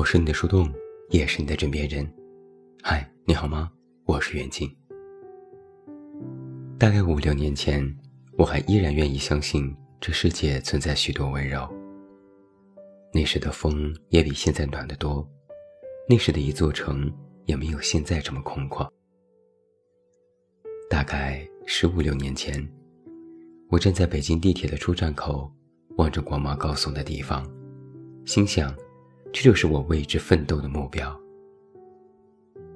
我是你的树洞，也是你的枕边人。嗨，你好吗？我是袁静。大概五六年前，我还依然愿意相信这世界存在许多温柔。那时的风也比现在暖得多，那时的一座城也没有现在这么空旷。大概十五六年前，我站在北京地铁的出站口，望着光芒高耸的地方，心想，这就是我为之奋斗的目标。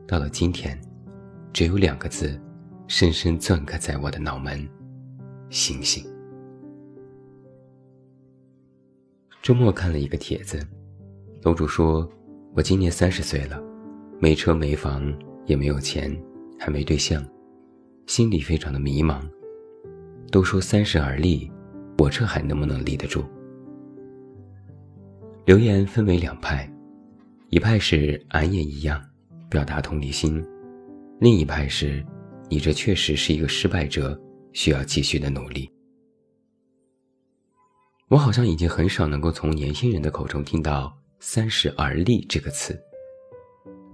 到了今天，只有两个字，深深镌刻在我的脑门：星星。周末看了一个帖子，楼主说：“我今年三十岁了，没车没房，也没有钱，还没对象。”心里非常的迷茫，都说三十而立，我这还能不能立得住？留言分为两派，一派是俺也一样，表达同理心；另一派是，你这确实是一个失败者，需要继续的努力。我好像已经很少能够从年轻人的口中听到“三十而立”这个词，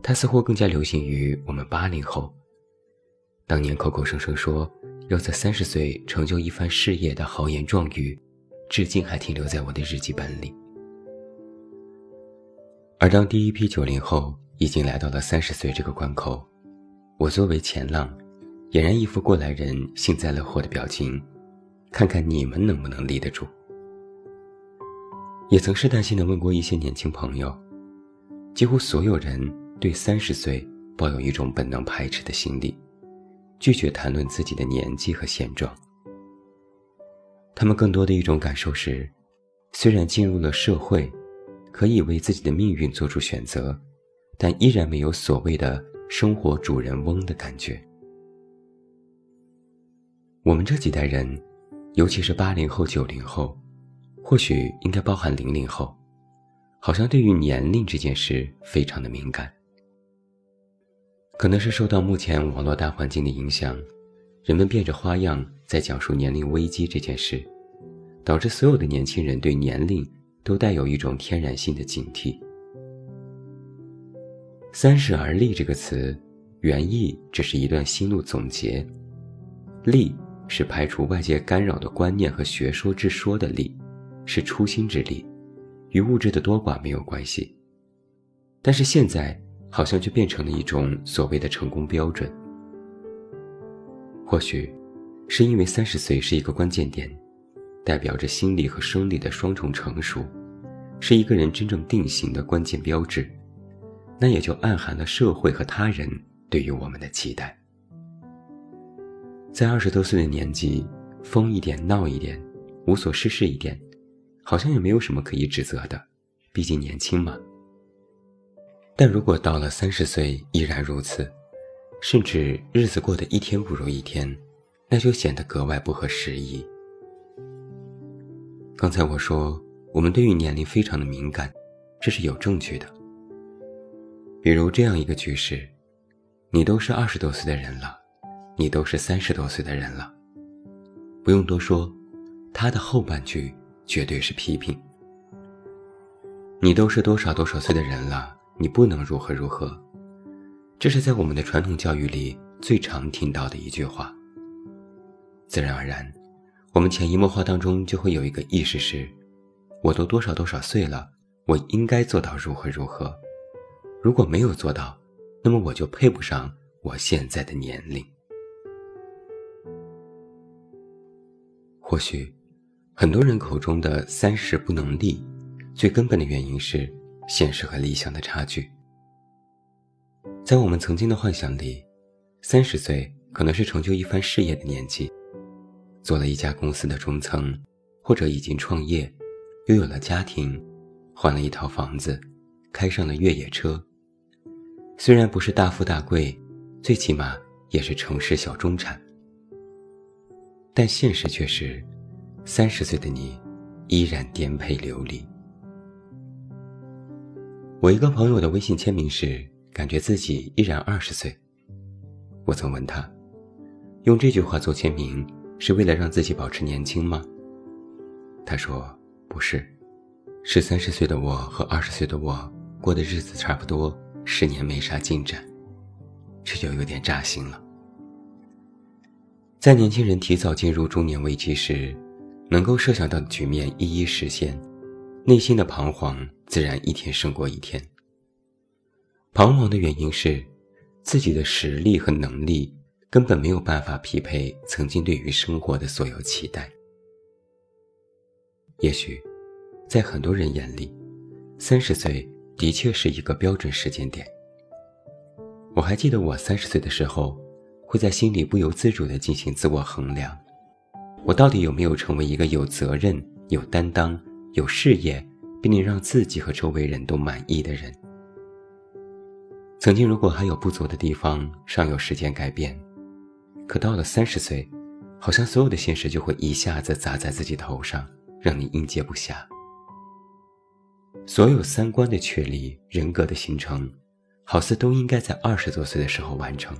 它似乎更加流行于我们八零后。当年口口声声说要在三十岁成就一番事业的豪言壮语，至今还停留在我的日记本里。而当第一批九零后已经来到了三十岁这个关口，我作为前浪，俨然一副过来人幸灾乐祸的表情，看看你们能不能立得住。也曾试探性的问过一些年轻朋友，几乎所有人对三十岁抱有一种本能排斥的心理。拒绝谈论自己的年纪和现状。他们更多的一种感受是，虽然进入了社会，可以为自己的命运做出选择，但依然没有所谓的生活主人翁的感觉。我们这几代人，尤其是八零后、九零后，或许应该包含零零后，好像对于年龄这件事非常的敏感。可能是受到目前网络大环境的影响，人们变着花样在讲述年龄危机这件事，导致所有的年轻人对年龄都带有一种天然性的警惕。三十而立这个词，原意只是一段心路总结，立是排除外界干扰的观念和学说之说的立，是初心之立，与物质的多寡没有关系。但是现在。好像就变成了一种所谓的成功标准。或许，是因为三十岁是一个关键点，代表着心理和生理的双重成熟，是一个人真正定型的关键标志。那也就暗含了社会和他人对于我们的期待。在二十多岁的年纪，疯一点、闹一点、无所事事一点，好像也没有什么可以指责的，毕竟年轻嘛。但如果到了三十岁依然如此，甚至日子过得一天不如一天，那就显得格外不合时宜。刚才我说我们对于年龄非常的敏感，这是有证据的。比如这样一个句式：你都是二十多岁的人了，你都是三十多岁的人了。不用多说，他的后半句绝对是批评。你都是多少多少岁的人了。你不能如何如何，这是在我们的传统教育里最常听到的一句话。自然而然，我们潜移默化当中就会有一个意识是：我都多少多少岁了，我应该做到如何如何。如果没有做到，那么我就配不上我现在的年龄。或许，很多人口中的“三十不能立”，最根本的原因是。现实和理想的差距，在我们曾经的幻想里，三十岁可能是成就一番事业的年纪，做了一家公司的中层，或者已经创业，拥有了家庭，换了一套房子，开上了越野车。虽然不是大富大贵，最起码也是城市小中产。但现实却是，三十岁的你，依然颠沛流离。我一个朋友的微信签名是“感觉自己依然二十岁”。我曾问他，用这句话做签名是为了让自己保持年轻吗？他说不是，是三十岁的我和二十岁的我过的日子差不多，十年没啥进展，这就有点扎心了。在年轻人提早进入中年危机时，能够设想到的局面一一实现，内心的彷徨自然一天胜过一天。彷徨的原因是，自己的实力和能力根本没有办法匹配曾经对于生活的所有期待。也许，在很多人眼里，三十岁的确是一个标准时间点。我还记得我三十岁的时候。会在心里不由自主地进行自我衡量，我到底有没有成为一个有责任、有担当、有事业，并能让自己和周围人都满意的人？曾经如果还有不足的地方，尚有时间改变，可到了三十岁，好像所有的现实就会一下子砸在自己头上，让你应接不暇。所有三观的确立、人格的形成，好似都应该在二十多岁的时候完成。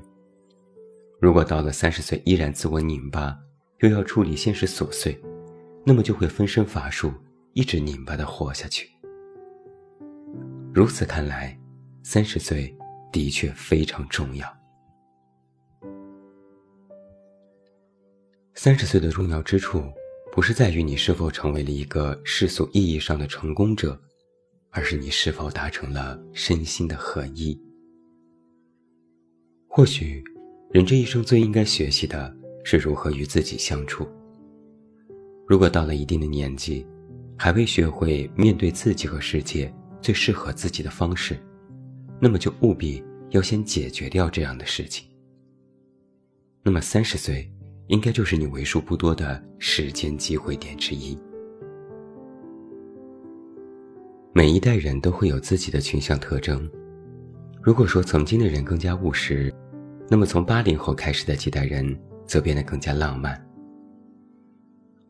如果到了三十岁依然自我拧巴，又要处理现实琐碎，那么就会分身乏术，一直拧巴的活下去。如此看来，三十岁的确非常重要。三十岁的重要之处，不是在于你是否成为了一个世俗意义上的成功者，而是你是否达成了身心的合一。或许。人这一生最应该学习的是如何与自己相处。如果到了一定的年纪，还未学会面对自己和世界最适合自己的方式，那么就务必要先解决掉这样的事情。那么三十岁，应该就是你为数不多的时间机会点之一。每一代人都会有自己的群像特征。如果说曾经的人更加务实，那么，从八零后开始的几代人则变得更加浪漫。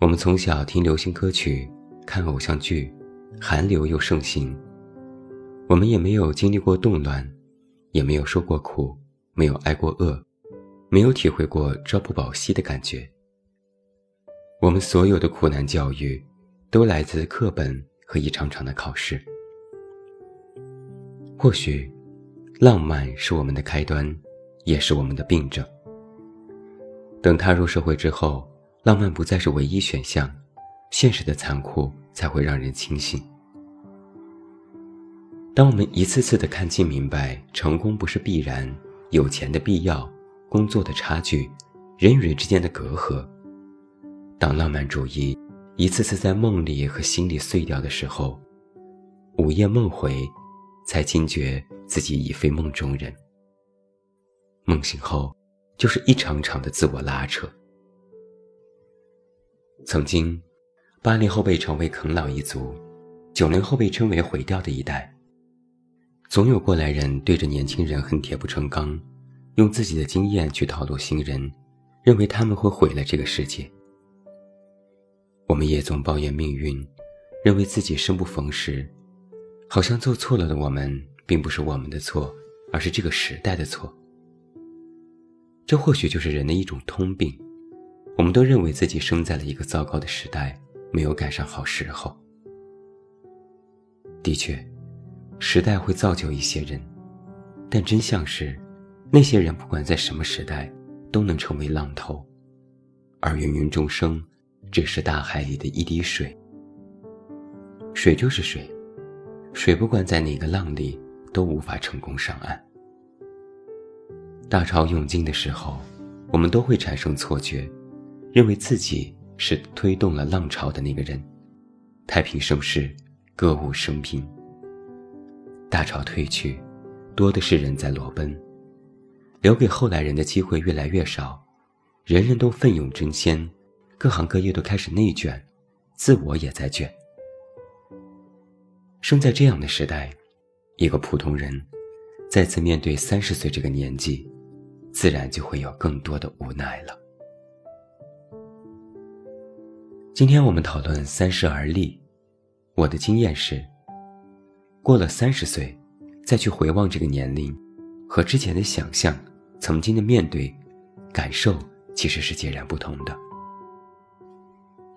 我们从小听流行歌曲，看偶像剧，韩流又盛行。我们也没有经历过动乱，也没有受过苦，没有挨过饿，没有体会过朝不保夕的感觉。我们所有的苦难教育，都来自课本和一场场的考试。或许，浪漫是我们的开端。也是我们的病症。等踏入社会之后，浪漫不再是唯一选项，现实的残酷才会让人清醒。当我们一次次的看清明白，成功不是必然，有钱的必要，工作的差距，人与人之间的隔阂，当浪漫主义一次次在梦里和心里碎掉的时候，午夜梦回，才惊觉自己已非梦中人。梦醒后，就是一场场的自我拉扯。曾经，八零后被称为啃老一族，九零后被称为毁掉的一代。总有过来人对着年轻人恨铁不成钢，用自己的经验去套路新人，认为他们会毁了这个世界。我们也总抱怨命运，认为自己生不逢时，好像做错了的我们，并不是我们的错，而是这个时代的错。这或许就是人的一种通病，我们都认为自己生在了一个糟糕的时代，没有赶上好时候。的确，时代会造就一些人，但真相是，那些人不管在什么时代，都能成为浪头，而芸芸众生，只是大海里的一滴水。水就是水，水不管在哪个浪里，都无法成功上岸。大潮涌进的时候，我们都会产生错觉，认为自己是推动了浪潮的那个人。太平盛世，歌舞升平。大潮退去，多的是人在裸奔，留给后来人的机会越来越少，人人都奋勇争先，各行各业都开始内卷，自我也在卷。生在这样的时代，一个普通人，再次面对三十岁这个年纪。自然就会有更多的无奈了。今天我们讨论三十而立，我的经验是，过了三十岁，再去回望这个年龄，和之前的想象、曾经的面对、感受，其实是截然不同的。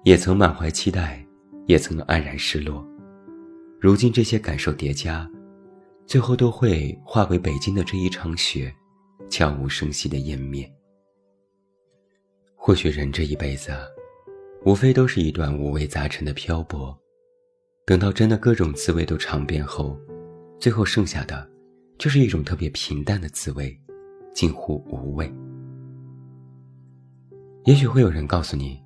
也曾满怀期待，也曾黯然失落，如今这些感受叠加，最后都会化为北京的这一场雪，悄无声息的湮灭。或许人这一辈子，无非都是一段五味杂陈的漂泊，等到真的各种滋味都尝遍后，最后剩下的，就是一种特别平淡的滋味，近乎无味。也许会有人告诉你，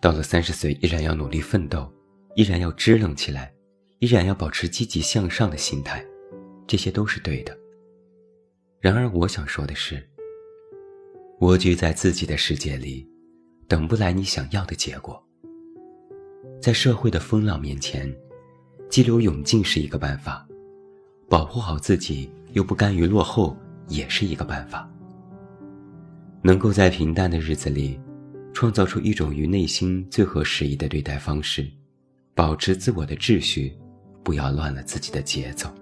到了三十岁依然要努力奋斗，依然要支棱起来，依然要保持积极向上的心态，这些都是对的。然而，我想说的是，蜗居在自己的世界里，等不来你想要的结果。在社会的风浪面前，激流勇进是一个办法，保护好自己又不甘于落后也是一个办法。能够在平淡的日子里。创造出一种与内心最合时宜的对待方式，保持自我的秩序，不要乱了自己的节奏。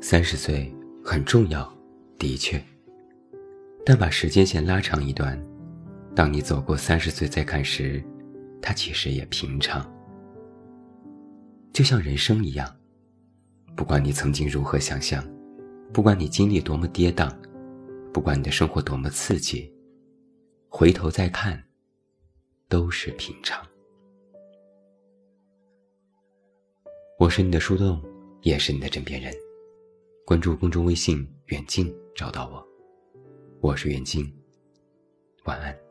三十岁很重要，的确，但把时间线拉长一段，当你走过三十岁再看时，它其实也平常。就像人生一样，不管你曾经如何想象，不管你经历多么跌宕，不管你的生活多么刺激。回头再看，都是平常。我是你的树洞，也是你的枕边人。关注公众微信“远近”，找到我。我是远近，晚安。